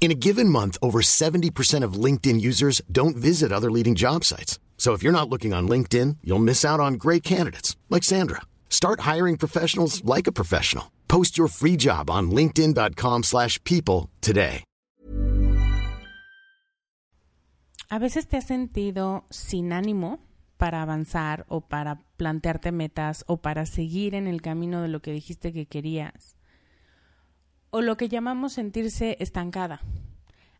In a given month, over 70% of LinkedIn users don't visit other leading job sites. So if you're not looking on LinkedIn, you'll miss out on great candidates like Sandra. Start hiring professionals like a professional. Post your free job on linkedin.com/people today. A veces te has sentido sin ánimo para avanzar o para plantearte metas o para seguir en el camino de lo que dijiste que querías. O lo que llamamos sentirse estancada.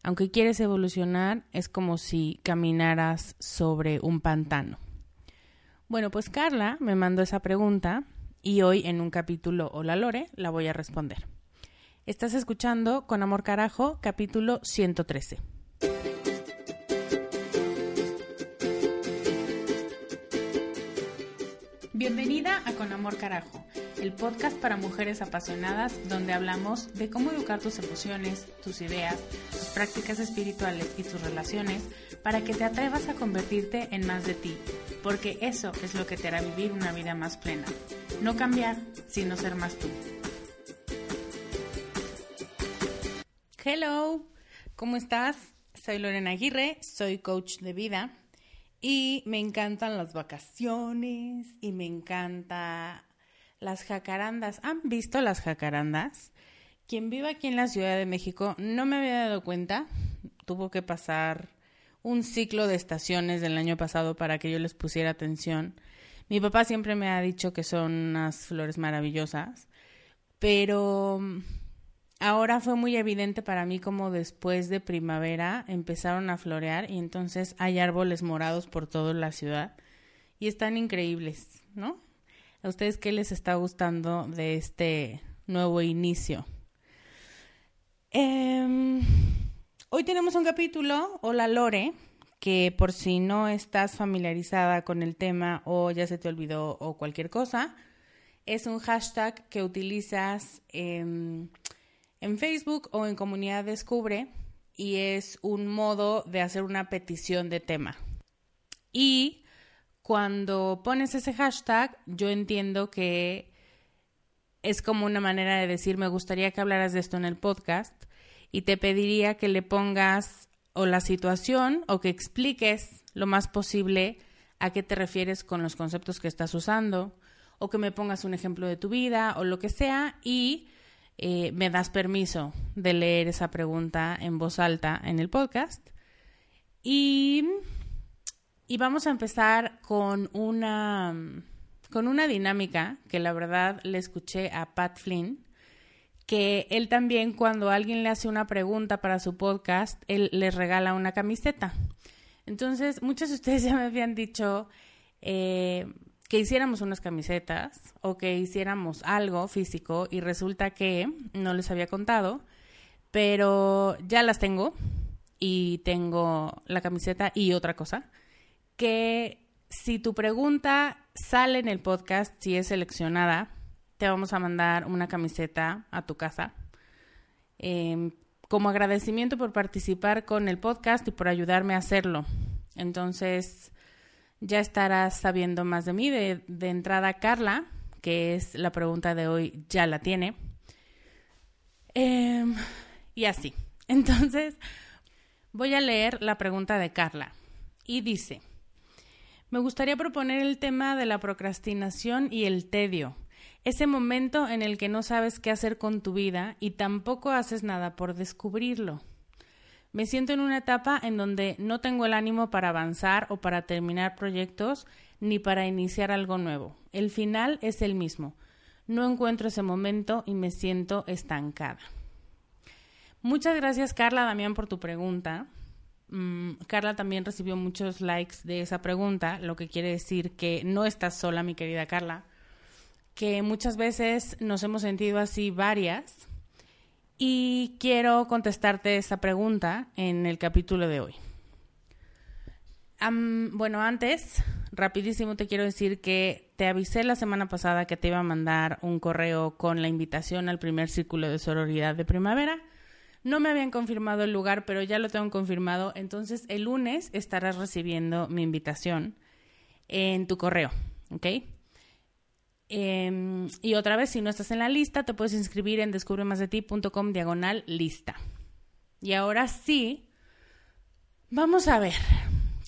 Aunque quieres evolucionar, es como si caminaras sobre un pantano. Bueno, pues Carla me mandó esa pregunta y hoy en un capítulo Hola Lore la voy a responder. Estás escuchando Con Amor Carajo, capítulo 113. Bienvenida a Con Amor Carajo, el podcast para mujeres apasionadas donde hablamos de cómo educar tus emociones, tus ideas, tus prácticas espirituales y tus relaciones para que te atrevas a convertirte en más de ti, porque eso es lo que te hará vivir una vida más plena. No cambiar, sino ser más tú. Hello, ¿cómo estás? Soy Lorena Aguirre, soy coach de vida y me encantan las vacaciones y me encanta las jacarandas. ¿Han visto las jacarandas? Quien vive aquí en la Ciudad de México no me había dado cuenta. Tuvo que pasar un ciclo de estaciones del año pasado para que yo les pusiera atención. Mi papá siempre me ha dicho que son unas flores maravillosas, pero ahora fue muy evidente para mí como después de primavera empezaron a florear y entonces hay árboles morados por toda la ciudad y están increíbles, ¿no? ¿A ustedes qué les está gustando de este nuevo inicio? Em, hoy tenemos un capítulo, Hola Lore, que por si no estás familiarizada con el tema o ya se te olvidó o cualquier cosa, es un hashtag que utilizas en en Facebook o en Comunidad Descubre y es un modo de hacer una petición de tema. Y cuando pones ese hashtag, yo entiendo que es como una manera de decir, me gustaría que hablaras de esto en el podcast y te pediría que le pongas o la situación o que expliques lo más posible a qué te refieres con los conceptos que estás usando o que me pongas un ejemplo de tu vida o lo que sea y eh, me das permiso de leer esa pregunta en voz alta en el podcast. Y, y vamos a empezar con una, con una dinámica que la verdad le escuché a Pat Flynn, que él también cuando alguien le hace una pregunta para su podcast, él le regala una camiseta. Entonces, muchos de ustedes ya me habían dicho eh, que hiciéramos unas camisetas o que hiciéramos algo físico y resulta que no les había contado, pero ya las tengo y tengo la camiseta y otra cosa, que si tu pregunta sale en el podcast, si es seleccionada, te vamos a mandar una camiseta a tu casa. Em, como agradecimiento por participar con el podcast y por ayudarme a hacerlo. Entonces, ya estarás sabiendo más de mí. De, entrada, Carla, que es la pregunta de hoy, ya la tiene. Em, y así. Entonces, voy a leer la pregunta de Carla. Y dice, me gustaría proponer el tema de la procrastinación y el tedio. Ese momento en el que no sabes qué hacer con tu vida y tampoco haces nada por descubrirlo. Me siento en una etapa en donde no tengo el ánimo para avanzar o para terminar proyectos ni para iniciar algo nuevo. El final es el mismo. No encuentro ese momento y me siento estancada. Muchas gracias Carla Damián por tu pregunta. Mm, Carla también recibió muchos likes de esa pregunta, lo que quiere decir que no estás sola, mi querida Carla, que muchas veces nos hemos sentido así varias y quiero contestarte esa pregunta en el capítulo de hoy. bueno, antes, rapidísimo te quiero decir que te avisé la semana pasada que te iba a mandar un correo con la invitación al primer círculo de sororidad de primavera no me habían confirmado el lugar, pero ya lo tengo confirmado. Entonces, el lunes estarás recibiendo mi invitación en tu correo, ¿ok? Em, y otra vez, si no estás en la lista, te puedes inscribir en descubremasdeti.com diagonal lista. Y ahora sí, vamos a ver,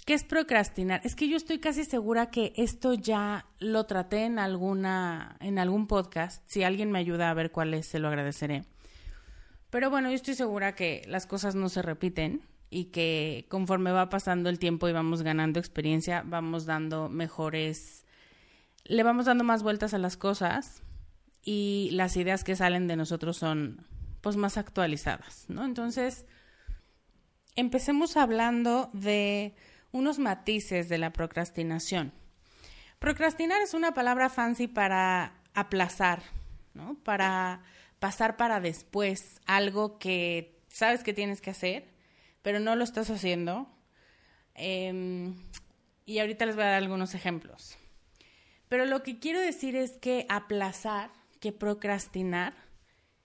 ¿qué es procrastinar? Es que yo estoy casi segura que esto ya lo traté en alguna, en algún podcast. Si alguien me ayuda a ver cuál es, se lo agradeceré. Pero bueno, yo estoy segura que las cosas no se repiten y que conforme va pasando el tiempo y vamos ganando experiencia, vamos dando mejores, le vamos dando más vueltas a las cosas y las ideas que salen de nosotros son pues más actualizadas, ¿no? Entonces, empecemos hablando de unos matices de la procrastinación. Procrastinar es una palabra fancy para aplazar, ¿no? Para pasar para después algo que sabes que tienes que hacer, pero no lo estás haciendo. Em, y ahorita les voy a dar algunos ejemplos. Pero lo que quiero decir es que aplazar, que procrastinar,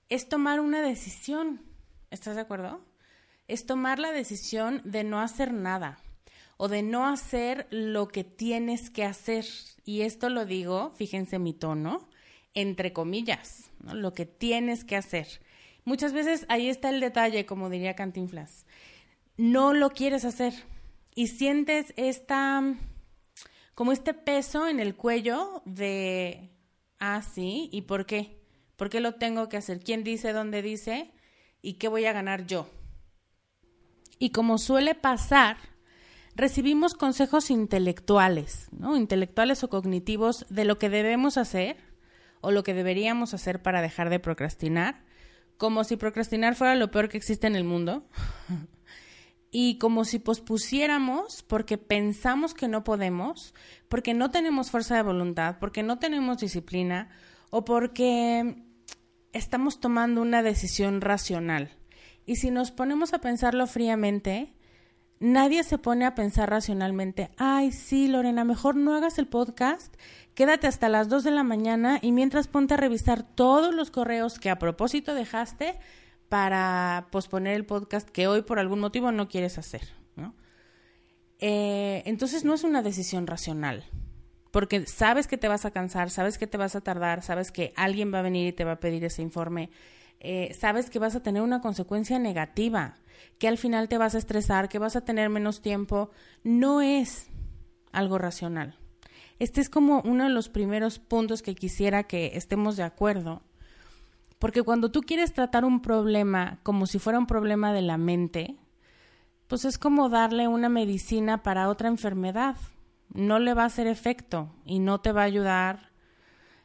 es tomar una decisión. ¿Estás de acuerdo? Es tomar la decisión de no hacer nada o de no hacer lo que tienes que hacer. Y esto lo digo, fíjense mi tono, entre comillas, lo que tienes que hacer. Muchas veces ahí está el detalle, como diría Cantinflas. No lo quieres hacer y sientes esta como este peso en el cuello de ah, sí, ¿y por qué? ¿Por qué lo tengo que hacer? ¿Quién dice dónde dice? ¿Y qué voy a ganar yo? Y como suele pasar, recibimos consejos intelectuales, ¿no? Intelectuales o cognitivos de lo que debemos hacer o lo que deberíamos hacer para dejar de procrastinar, como si procrastinar fuera lo peor que existe en el mundo, y como si pospusiéramos porque pensamos que no podemos, porque no tenemos fuerza de voluntad, porque no tenemos disciplina o porque estamos tomando una decisión racional. Y si nos ponemos a pensarlo fríamente, nadie se pone a pensar racionalmente, ay, sí, Lorena, mejor no hagas el podcast Quédate hasta las 2 de la mañana y mientras ponte a revisar todos los correos que a propósito dejaste para posponer el podcast que hoy por algún motivo no quieres hacer. ¿no? Eh, entonces no es una decisión racional, porque sabes que te vas a cansar, sabes que te vas a tardar, sabes que alguien va a venir y te va a pedir ese informe, eh, sabes que vas a tener una consecuencia negativa, que al final te vas a estresar, que vas a tener menos tiempo, no es algo racional. Este es como uno de los primeros puntos que quisiera que estemos de acuerdo. Porque cuando tú quieres tratar un problema como si fuera un problema de la mente, pues es como darle una medicina para otra enfermedad. No le va a hacer efecto y no te va a ayudar.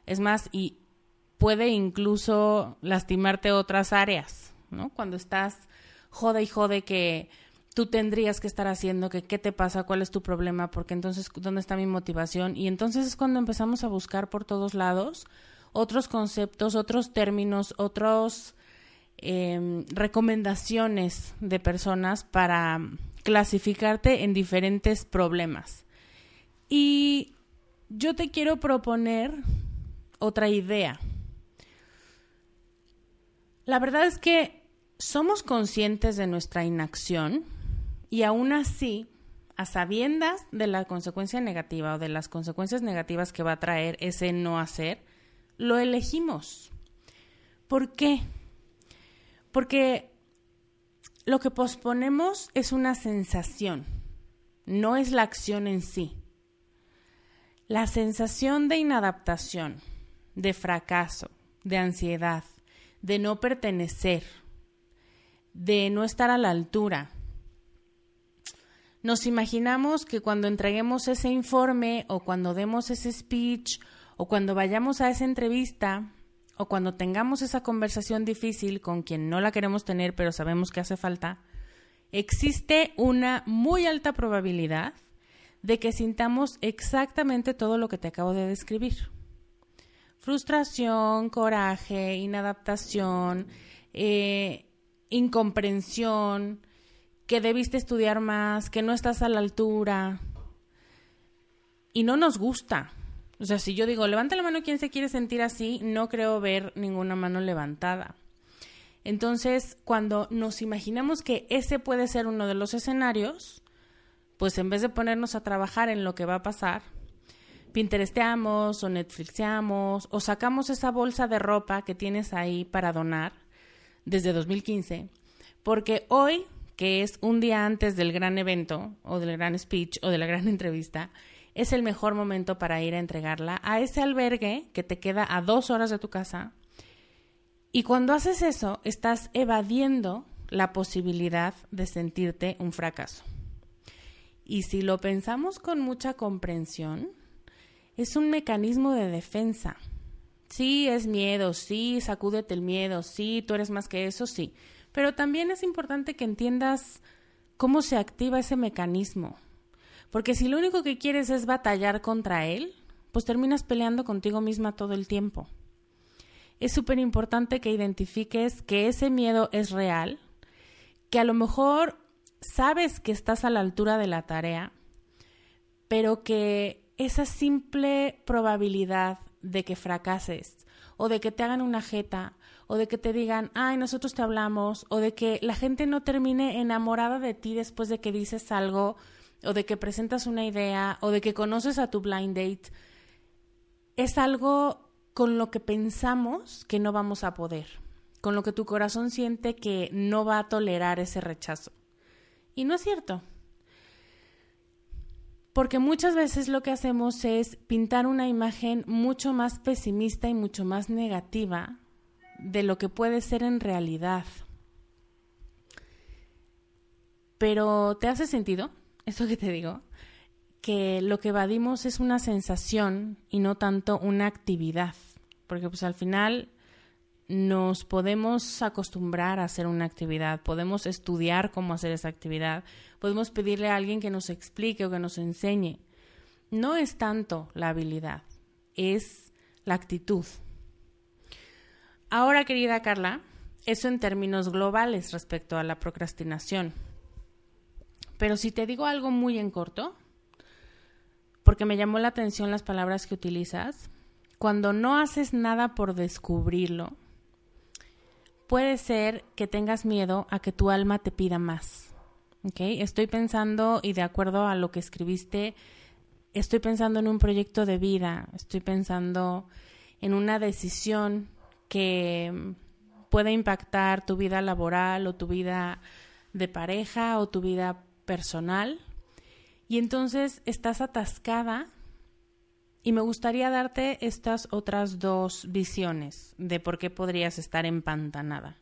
Es más, y puede incluso lastimarte otras áreas, ¿no? Cuando estás jode y jode que tú tendrías que estar haciendo, que qué te pasa, cuál es tu problema, porque entonces, ¿dónde está mi motivación? Y entonces es cuando empezamos a buscar por todos lados otros conceptos, otros términos, otros em, recomendaciones de personas para clasificarte en diferentes problemas. Y yo te quiero proponer otra idea. La verdad es que somos conscientes de nuestra inacción y aún así, a sabiendas de la consecuencia negativa o de las consecuencias negativas que va a traer ese no hacer, lo elegimos. ¿Por qué? Porque lo que posponemos es una sensación, no es la acción en sí. La sensación de inadaptación, de fracaso, de ansiedad, de no pertenecer, de no estar a la altura. Nos imaginamos que cuando entreguemos ese informe o cuando demos ese speech o cuando vayamos a esa entrevista o cuando tengamos esa conversación difícil con quien no la queremos tener pero sabemos que hace falta, existe una muy alta probabilidad de que sintamos exactamente todo lo que te acabo de describir. Frustración, coraje, inadaptación, eh, incomprensión, que debiste estudiar más, que no estás a la altura. Y no nos gusta, o sea, si yo digo, levanta la mano quien se quiere sentir así, no creo ver ninguna mano levantada. Entonces, cuando nos imaginamos que ese puede ser uno de los escenarios, pues en vez de ponernos a trabajar en lo que va a pasar, Pinteresteamos o Netflixeamos o sacamos esa bolsa de ropa que tienes ahí para donar desde 2015, porque hoy, que es un día antes del gran evento o del gran speech o de la gran entrevista, es el mejor momento para ir a entregarla a ese albergue que te queda a dos horas de tu casa. Y cuando haces eso, estás evadiendo la posibilidad de sentirte un fracaso. Y si lo pensamos con mucha comprensión, es un mecanismo de defensa. Sí, es miedo, sí, sacúdete el miedo, sí, tú eres más que eso, sí. Pero también es importante que entiendas cómo se activa ese mecanismo. Porque si lo único que quieres es batallar contra él, pues terminas peleando contigo misma todo el tiempo. Es súper importante que identifiques que ese miedo es real, que a lo mejor sabes que estás a la altura de la tarea, pero que esa simple probabilidad de que fracases o de que te hagan una jeta o de que te digan, ay, nosotros te hablamos, o de que la gente no termine enamorada de ti después de que dices algo o de que presentas una idea o de que conoces a tu blind date, es algo con lo que pensamos que no vamos a poder, con lo que tu corazón siente que no va a tolerar ese rechazo. Y no es cierto. Porque muchas veces lo que hacemos es pintar una imagen mucho más pesimista y mucho más negativa de lo que puede ser en realidad. Pero ¿te hace sentido? eso que te digo, que lo que evadimos es una sensación y no tanto una actividad, porque pues al final nos podemos acostumbrar a hacer una actividad, podemos estudiar cómo hacer esa actividad, podemos pedirle a alguien que nos explique o que nos enseñe. No es tanto la habilidad, es la actitud. Ahora, querida Carla, eso en términos globales respecto a la procrastinación. Pero si te digo algo muy en corto, porque me llamó la atención las palabras que utilizas, cuando no haces nada por descubrirlo, puede ser que tengas miedo a que tu alma te pida más. ¿Okay? Estoy pensando, y de acuerdo a lo que escribiste, estoy pensando en un proyecto de vida, estoy pensando en una decisión que puede impactar tu vida laboral o tu vida de pareja o tu vida personal y entonces estás atascada y me gustaría darte estas otras dos visiones de por qué podrías estar empantanada.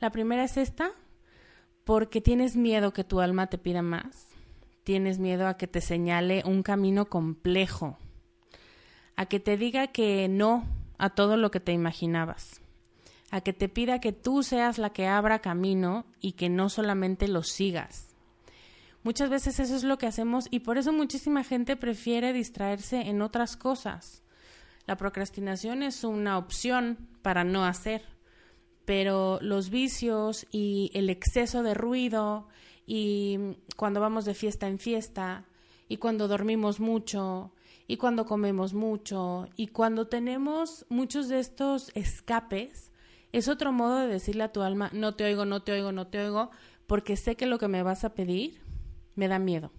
La primera es esta, porque tienes miedo que tu alma te pida más, tienes miedo a que te señale un camino complejo, a que te diga que no a todo lo que te imaginabas, a que te pida que tú seas la que abra camino y que no solamente lo sigas Muchas veces eso es lo que hacemos y por eso muchísima gente prefiere distraerse en otras cosas. La procrastinación es una opción para no hacer, pero los vicios y el exceso de ruido y cuando vamos de fiesta en fiesta y cuando dormimos mucho y cuando comemos mucho y cuando tenemos muchos de estos escapes, es otro modo de decirle a tu alma, no te oigo, no te oigo, no te oigo, porque sé que lo que me vas a pedir me da miedo.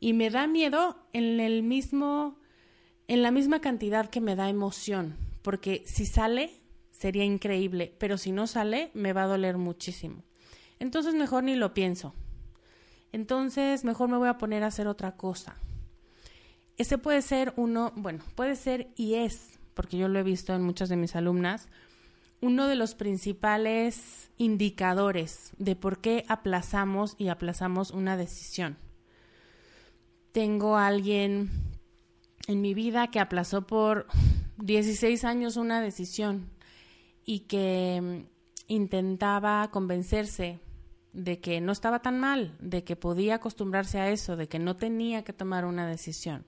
Y me da miedo en el mismo en la misma cantidad que me da emoción, porque si sale sería increíble, pero si no sale me va a doler muchísimo. Entonces mejor ni lo pienso. Entonces mejor me voy a poner a hacer otra cosa. Ese puede ser uno, bueno, puede ser y es, porque yo lo he visto en muchas de mis alumnas, uno de los principales indicadores de por qué aplazamos y aplazamos una decisión. Tengo a alguien en mi vida que aplazó por 16 años una decisión y que mm, intentaba convencerse de que no estaba tan mal, de que podía acostumbrarse a eso, de que no tenía que tomar una decisión.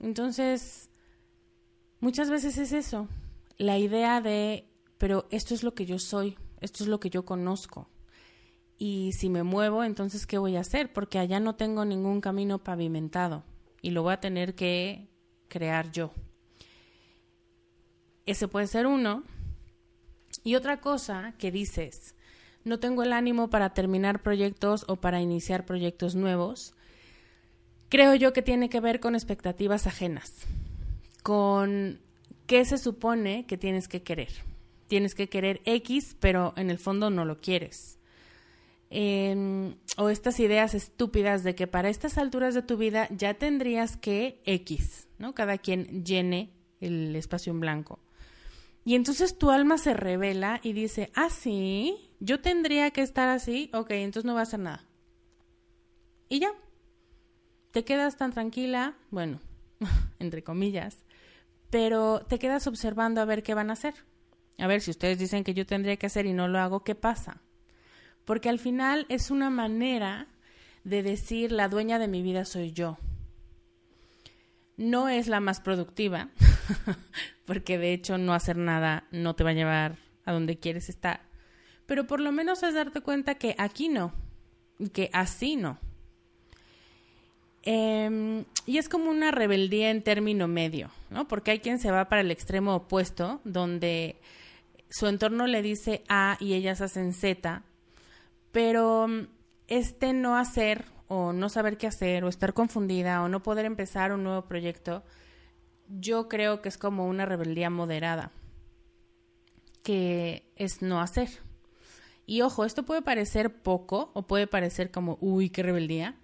Entonces, muchas veces es eso, la idea de, pero esto es lo que yo soy, esto es lo que yo conozco. Y si me muevo, entonces, ¿qué voy a hacer? Porque allá no tengo ningún camino pavimentado y lo voy a tener que crear yo. Ese puede ser uno. Y otra cosa que dices, no tengo el ánimo para terminar proyectos o para iniciar proyectos nuevos, creo yo que tiene que ver con expectativas ajenas, con qué se supone que tienes que querer. Tienes que querer X, pero en el fondo no lo quieres. Em, o estas ideas estúpidas de que para estas alturas de tu vida ya tendrías que X, ¿no? Cada quien llene el espacio en blanco. Y entonces tu alma se revela y dice, ah, sí, yo tendría que estar así, ok, entonces no va a hacer nada. Y ya, te quedas tan tranquila, bueno, entre comillas, pero te quedas observando a ver qué van a hacer. A ver, si ustedes dicen que yo tendría que hacer y no lo hago, ¿qué pasa? Porque al final es una manera de decir la dueña de mi vida soy yo. No es la más productiva, porque de hecho no hacer nada no te va a llevar a donde quieres estar. Pero por lo menos es darte cuenta que aquí no, y que así no. Em, y es como una rebeldía en término medio, ¿no? Porque hay quien se va para el extremo opuesto, donde su entorno le dice A y ellas hacen Z, pero mm, este no hacer o no saber qué hacer o estar confundida o no poder empezar un nuevo proyecto, yo creo que es como una rebeldía moderada, que es no hacer. Y ojo, esto puede parecer poco o puede parecer como, uy, qué rebeldía,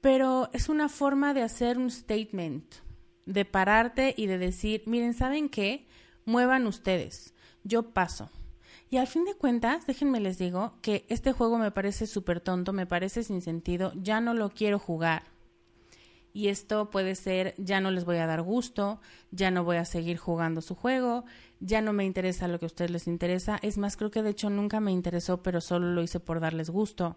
pero es una forma de hacer un statement, de pararte y de decir, miren, ¿saben qué? Muevan ustedes, yo paso. Y al fin de cuentas, déjenme les digo que este juego me parece súper tonto, me parece sin sentido, ya no lo quiero jugar. Y esto puede ser, ya no les voy a dar gusto, ya no voy a seguir jugando su juego, ya no me interesa lo que a ustedes les interesa. Es más, creo que de hecho nunca me interesó, pero solo lo hice por darles gusto.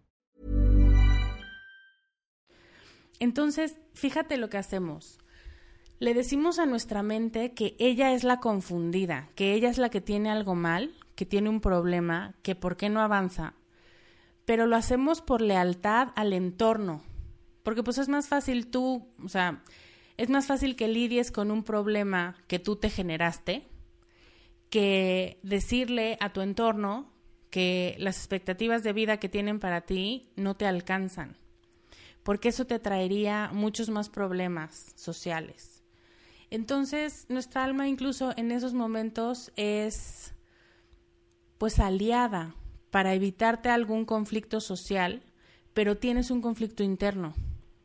Entonces, fíjate lo que hacemos. Le decimos a nuestra mente que ella es la confundida, que ella es la que tiene algo mal, que tiene un problema, que por qué no avanza. Pero lo hacemos por lealtad al entorno. Porque pues es más fácil tú, o sea, es más fácil que lidies con un problema que tú te generaste que decirle a tu entorno que las expectativas de vida que tienen para ti no te alcanzan, porque eso te traería muchos más problemas sociales. Entonces, nuestra alma incluso en esos momentos es pues aliada para evitarte algún conflicto social, pero tienes un conflicto interno.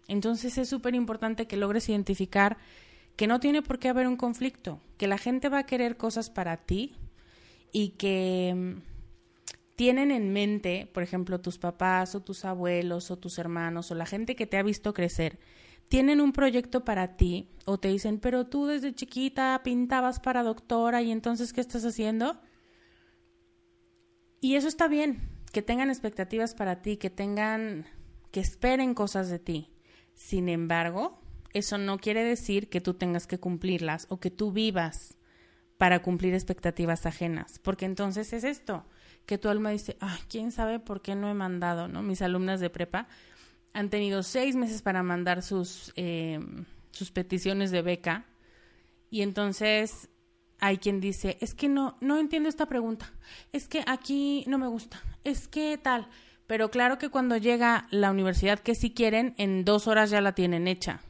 Entonces es súper importante que logres identificar que no tiene por qué haber un conflicto, que la gente va a querer cosas para ti y que tienen en mente, por ejemplo, tus papás o tus abuelos o tus hermanos o la gente que te ha visto crecer, tienen un proyecto para ti o te dicen, pero tú desde chiquita pintabas para doctora y entonces, ¿qué estás haciendo? Y eso está bien, que tengan expectativas para ti, que tengan, que esperen cosas de ti. Sin embargo, eso no quiere decir que tú tengas que cumplirlas o que tú vivas para cumplir expectativas ajenas, porque entonces es esto, que tu alma dice, ay, quién sabe por qué no he mandado, ¿no? Mis alumnas de prepa han tenido seis meses para mandar sus, eh, sus peticiones de beca y entonces hay quien dice, es que no, no entiendo esta pregunta, es que aquí no me gusta, es que tal, pero claro que cuando llega la universidad que si quieren, en dos horas ya la tienen hecha.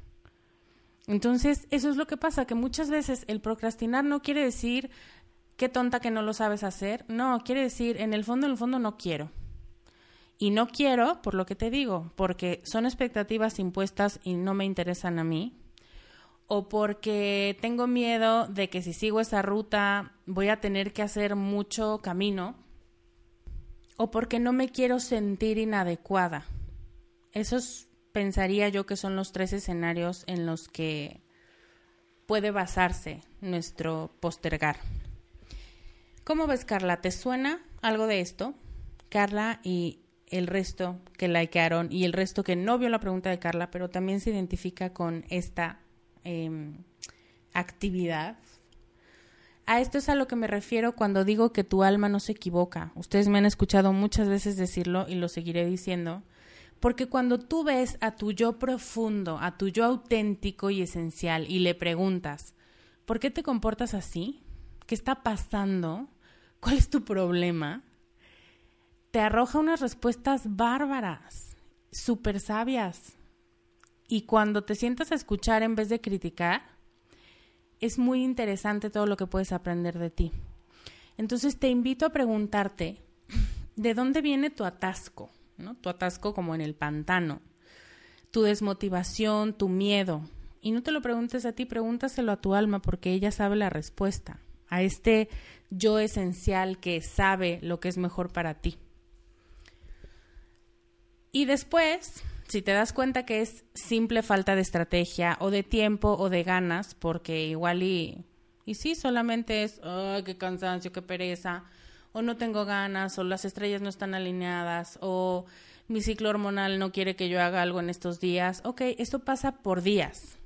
Entonces, eso es lo que pasa, que muchas veces el procrastinar no quiere decir qué tonta que no lo sabes hacer, no, quiere decir, en el fondo, en el fondo no quiero. Y no quiero, por lo que te digo, porque son expectativas impuestas y no me interesan a mí, o porque tengo miedo de que si sigo esa ruta voy a tener que hacer mucho camino, o porque no me quiero sentir inadecuada. Esos pensaría yo que son los tres escenarios en los que puede basarse nuestro postergar. ¿Cómo ves, Carla? ¿Te suena algo de esto? Carla y el resto que likearon y el resto que no vio la pregunta de Carla, pero también se identifica con esta em, actividad a esto es a lo que me refiero cuando digo que tu alma no se equivoca. Ustedes me han escuchado muchas veces decirlo y lo seguiré diciendo. Porque cuando tú ves a tu yo profundo, a tu yo auténtico y esencial y le preguntas, ¿por qué te comportas así? ¿Qué está pasando? ¿Cuál es tu problema? Te arroja unas respuestas bárbaras, súper sabias. Y cuando te sientas a escuchar en vez de criticar, es muy interesante todo lo que puedes aprender de ti. Entonces te invito a preguntarte, ¿de dónde viene tu atasco? ¿no? Tu atasco como en el pantano, tu desmotivación, tu miedo. Y no te lo preguntes a ti, pregúntaselo a tu alma porque ella sabe la respuesta, a este yo esencial que sabe lo que es mejor para ti. Y después, si te das cuenta que es simple falta de estrategia o de tiempo o de ganas, porque igual y, y sí, solamente es, ay, qué cansancio, qué pereza, o no tengo ganas, o las estrellas no están alineadas, o mi ciclo hormonal no quiere que yo haga algo en estos días. Ok, esto pasa por días,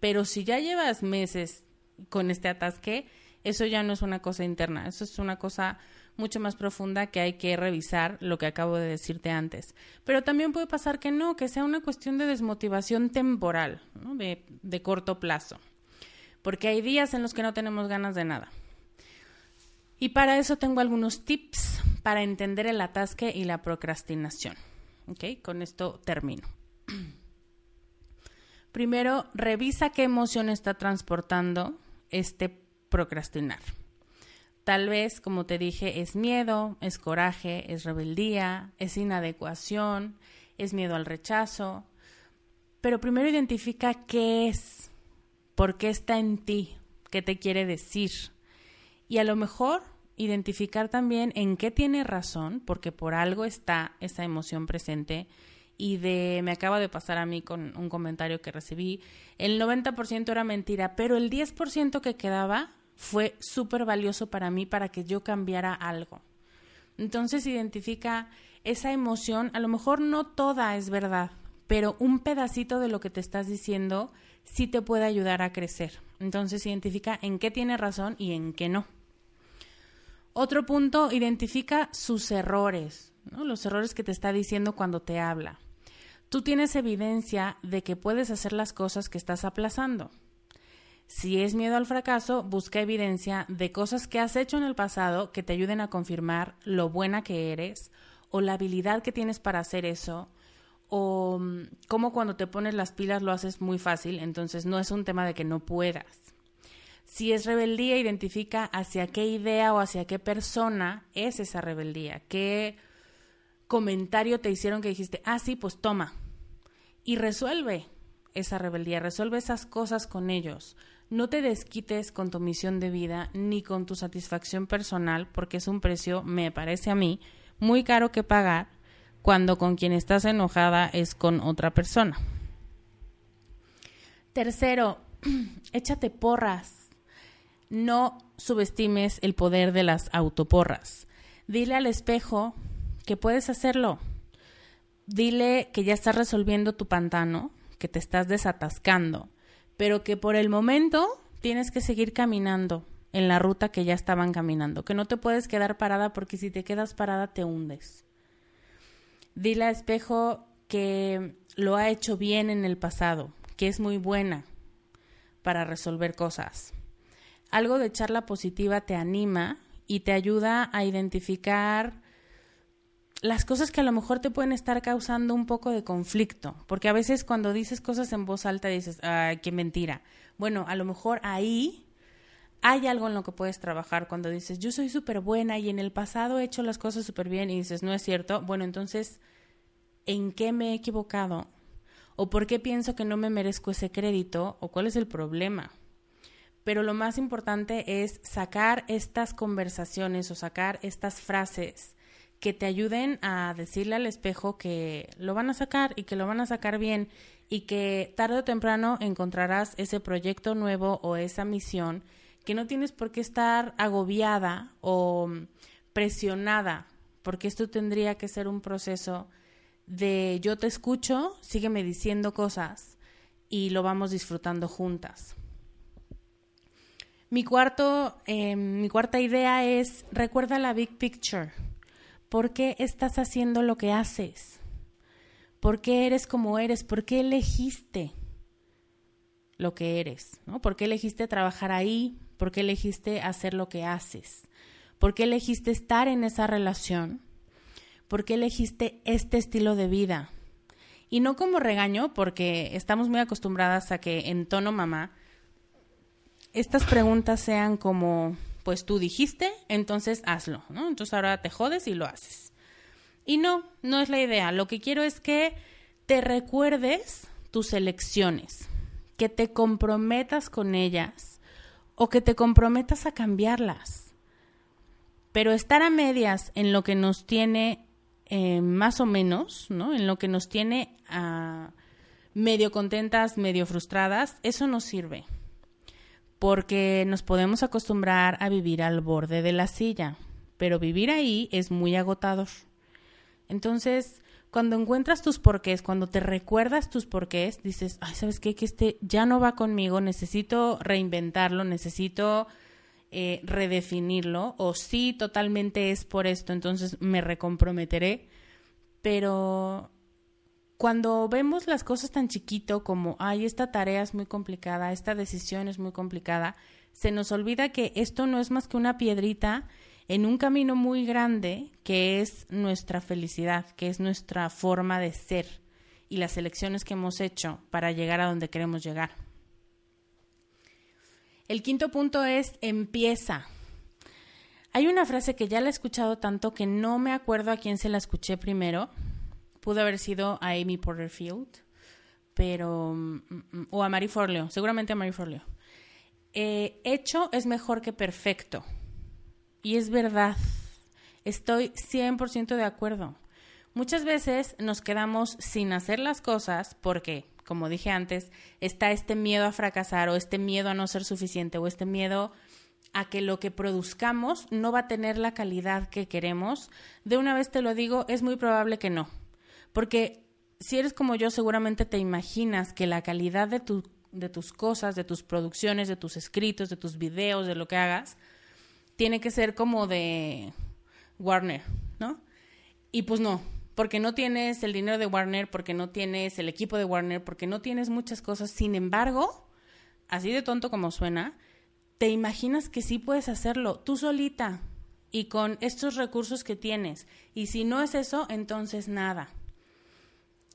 pero si ya llevas meses con este atasque, eso ya no es una cosa interna, eso es una cosa mucho más profunda que hay que revisar lo que acabo de decirte antes. Pero también puede pasar que no, que sea una cuestión de desmotivación temporal, de, de corto plazo. Porque hay días en los que no tenemos ganas de nada. Y para eso tengo algunos tips para entender el atasque y la procrastinación. ¿Ok? Con esto termino. Primero, revisa qué emoción está transportando este procrastinar. Tal vez, como te dije, es miedo, es coraje, es rebeldía, es inadecuación, es miedo al rechazo. Pero primero identifica qué es, por qué está en ti, qué te quiere decir. Y a lo mejor identificar también en qué tiene razón, porque por algo está esa emoción presente. Y de, me acaba de pasar a mí con un comentario que recibí, el 90% era mentira, pero el 10% que quedaba fue súper valioso para mí para que yo cambiara algo. Entonces identifica esa emoción, a lo mejor no toda es verdad, pero un pedacito de lo que te estás diciendo sí te puede ayudar a crecer. Entonces identifica en qué tiene razón y en qué no. Otro punto, identifica sus errores, los errores que te está diciendo cuando te habla. Tú tienes evidencia de que puedes hacer las cosas que estás aplazando. Si es miedo al fracaso, busca evidencia de cosas que has hecho en el pasado que te ayuden a confirmar lo buena que eres o la habilidad que tienes para hacer eso o mm, cómo cuando te pones las pilas lo haces muy fácil, entonces no es un tema de que no puedas. Si es rebeldía, identifica hacia qué idea o hacia qué persona es esa rebeldía, qué comentario te hicieron que dijiste, ah, sí, pues toma. Y resuelve esa rebeldía, resuelve esas cosas con ellos. No te desquites con tu misión de vida ni con tu satisfacción personal, porque es un precio, me parece a mí, muy caro que pagar cuando con quien estás enojada es con otra persona. Tercero, échate porras. No subestimes el poder de las autoporras. Dile al espejo que puedes hacerlo. Dile que ya estás resolviendo tu pantano, que te estás desatascando, pero que por el momento tienes que seguir caminando en la ruta que ya estaban caminando, que no te puedes quedar parada porque si te quedas parada te hundes. Dile al espejo que lo ha hecho bien en el pasado, que es muy buena para resolver cosas. Algo de charla positiva te anima y te ayuda a identificar las cosas que a lo mejor te pueden estar causando un poco de conflicto, porque a veces cuando dices cosas en voz alta dices, ay, qué mentira. Bueno, a lo mejor ahí hay algo en lo que puedes trabajar cuando dices, yo soy súper buena y en el pasado he hecho las cosas súper bien y dices, no es cierto. Bueno, entonces, ¿en qué me he equivocado? ¿O por qué pienso que no me merezco ese crédito? ¿O cuál es el problema? Pero lo más importante es sacar estas conversaciones o sacar estas frases que te ayuden a decirle al espejo que lo van a sacar y que lo van a sacar bien y que tarde o temprano encontrarás ese proyecto nuevo o esa misión que no tienes por qué estar agobiada o presionada, porque esto tendría que ser un proceso de yo te escucho, sígueme diciendo cosas y lo vamos disfrutando juntas. Mi, cuarto, em, mi cuarta idea es, recuerda la big picture. ¿Por qué estás haciendo lo que haces? ¿Por qué eres como eres? ¿Por qué elegiste lo que eres? ¿Por qué elegiste trabajar ahí? ¿Por qué elegiste hacer lo que haces? ¿Por qué elegiste estar en esa relación? ¿Por qué elegiste este estilo de vida? Y no como regaño, porque estamos muy acostumbradas a que en tono mamá estas preguntas sean como, pues tú dijiste, entonces hazlo, ¿no? Entonces ahora te jodes y lo haces. Y no, no es la idea. Lo que quiero es que te recuerdes tus elecciones, que te comprometas con ellas o que te comprometas a cambiarlas. Pero estar a medias en lo que nos tiene eh, más o menos, ¿no? En lo que nos tiene medio contentas, medio frustradas, eso no sirve. Porque nos podemos acostumbrar a vivir al borde de la silla, pero vivir ahí es muy agotador. Entonces, cuando encuentras tus porqués, cuando te recuerdas tus porqués, dices, ay, ¿sabes qué? Que este ya no va conmigo, necesito reinventarlo, necesito eh, redefinirlo o sí, totalmente es por esto, entonces me recomprometeré. Pero cuando vemos las cosas tan chiquito como, ay, esta tarea es muy complicada, esta decisión es muy complicada, se nos olvida que esto no es más que una piedrita en un camino muy grande que es nuestra felicidad, que es nuestra forma de ser y las elecciones que hemos hecho para llegar a donde queremos llegar. El quinto punto es empieza. Hay una frase que ya la he escuchado tanto que no me acuerdo a quién se la escuché primero. Pudo haber sido a Amy Porterfield, pero. Mm, mm, o a Mary Forleo, seguramente a Mary Forleo. Eh, hecho es mejor que perfecto. Y es verdad. Estoy 100% de acuerdo. Muchas veces nos quedamos sin hacer las cosas porque como dije antes, está este miedo a fracasar o este miedo a no ser suficiente o este miedo a que lo que produzcamos no va a tener la calidad que queremos, de una vez te lo digo, es muy probable que no. Porque si eres como yo, seguramente te imaginas que la calidad de, tu, de tus cosas, de tus producciones, de tus escritos, de tus videos, de lo que hagas, tiene que ser como de Warner, ¿no? Y pues no, porque no tienes el dinero de Warner, porque no tienes el equipo de Warner, porque no tienes muchas cosas. Sin embargo, así de tonto como suena, te imaginas que sí puedes hacerlo tú solita y con estos recursos que tienes. Y si no es eso, entonces nada.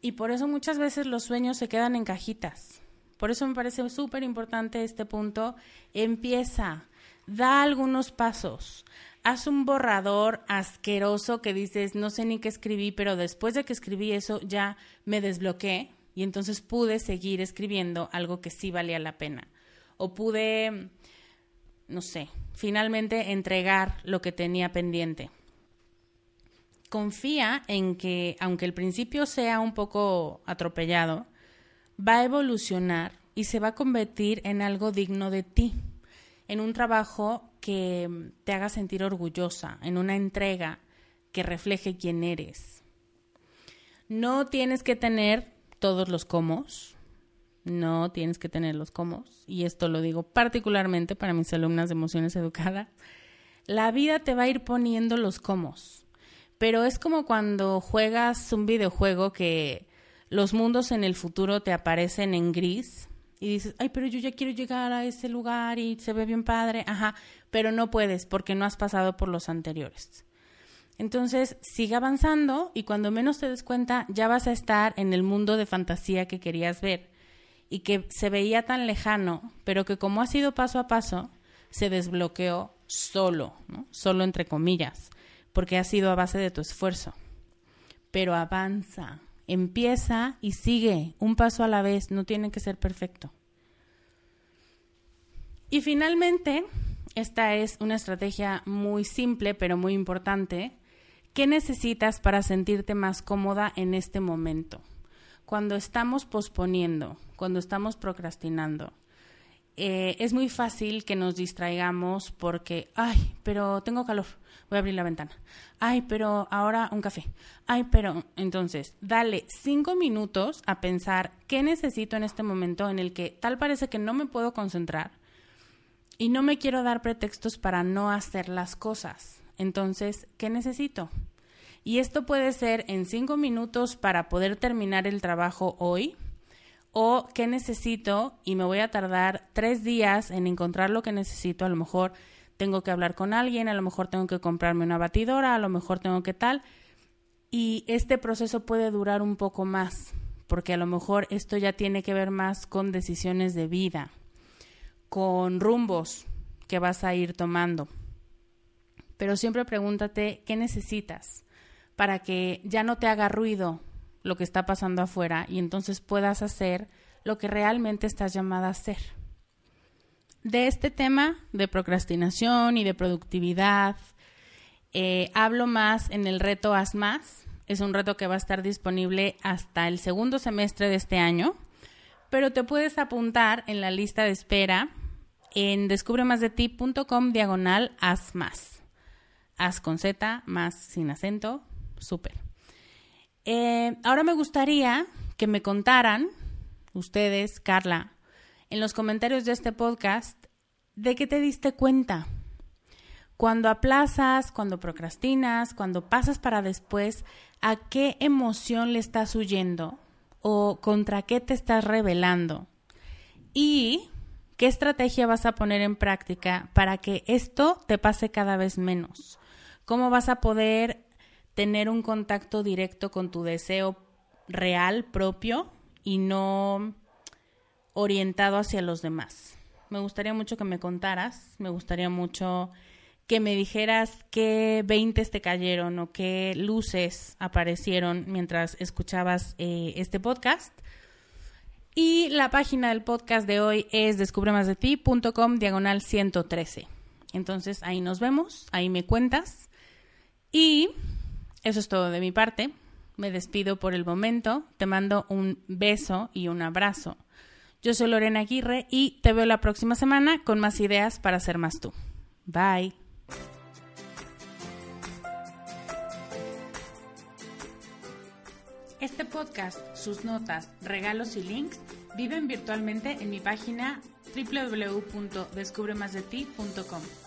Y por eso muchas veces los sueños se quedan en cajitas, Por eso me parece súper importante este punto. Empieza, da algunos pasos. Haz un borrador asqueroso que dices, no sé ni qué escribí, pero después de que escribí eso ya me desbloqueé y entonces pude seguir escribiendo algo que sí valía la pena. O pude, no sé, finalmente entregar lo que tenía pendiente. Confía en que, aunque el principio sea un poco atropellado, va a evolucionar y se va a convertir en algo digno de ti, en un trabajo que te haga sentir orgullosa, en una entrega que refleje quién eres. No tienes que tener todos los comos, no tienes que tener los comos, y esto lo digo particularmente para mis alumnas de emociones educadas. La vida te va a ir poniendo los comos, pero es como cuando juegas un videojuego que los mundos en el futuro te aparecen en gris y dices, ay, pero yo ya quiero llegar a ese lugar y se ve bien padre, ajá, pero no puedes porque no has pasado por los anteriores. Entonces, sigue avanzando y cuando menos te des cuenta, ya vas a estar en el mundo de fantasía que querías ver y que se veía tan lejano, pero que como ha sido paso a paso, se desbloqueó solo, ¿no? Solo entre comillas, porque ha sido a base de tu esfuerzo. Pero avanza, Empieza y sigue un paso a la vez, no tiene que ser perfecto. Y finalmente, esta es una estrategia muy simple pero muy importante. ¿Qué necesitas para sentirte más cómoda en este momento? Cuando estamos posponiendo, cuando estamos procrastinando, eh, es muy fácil que nos distraigamos porque, ay, pero tengo calor, voy a abrir la ventana. Ay, pero ahora un café. Ay, pero entonces, dale cinco minutos a pensar qué necesito en este momento en el que tal parece que no me puedo concentrar y no me quiero dar pretextos para no hacer las cosas. Entonces, ¿qué necesito? Y esto puede ser en cinco minutos para poder terminar el trabajo hoy o qué necesito y me voy a tardar tres días en encontrar lo que necesito, a lo mejor tengo que hablar con alguien, a lo mejor tengo que comprarme una batidora, a lo mejor tengo que tal, y este proceso puede durar un poco más, porque a lo mejor esto ya tiene que ver más con decisiones de vida, con rumbos que vas a ir tomando. Pero siempre pregúntate qué necesitas para que ya no te haga ruido lo que está pasando afuera y entonces puedas hacer lo que realmente estás llamada a hacer. De este tema de procrastinación y de productividad, eh, hablo más en el reto Haz Más. Es un reto que va a estar disponible hasta el segundo semestre de este año, pero te puedes apuntar en la lista de espera en descubremasdeti.com diagonal Haz Más. Haz con Z, más sin acento, súper. Eh, ahora me gustaría que me contaran, ustedes, Carla, en los comentarios de este podcast, de qué te diste cuenta. Cuando aplazas, cuando procrastinas, cuando pasas para después, ¿a qué emoción le estás huyendo? ¿O contra qué te estás rebelando? Y qué estrategia vas a poner en práctica para que esto te pase cada vez menos. ¿Cómo vas a poder tener un contacto directo con tu deseo real propio y no orientado hacia los demás. Me gustaría mucho que me contaras, me gustaría mucho que me dijeras qué veintes te cayeron o qué luces aparecieron mientras escuchabas eh, este podcast. Y la página del podcast de hoy es descubremasdeti.com diagonal 113. Entonces ahí nos vemos, ahí me cuentas. Y eso es todo de mi parte. Me despido por el momento. Te mando un beso y un abrazo. Yo soy Lorena Aguirre y te veo la próxima semana con más ideas para ser más tú. Bye. Este podcast, sus notas, regalos y links viven virtualmente en mi página www.descubremasdeti.com.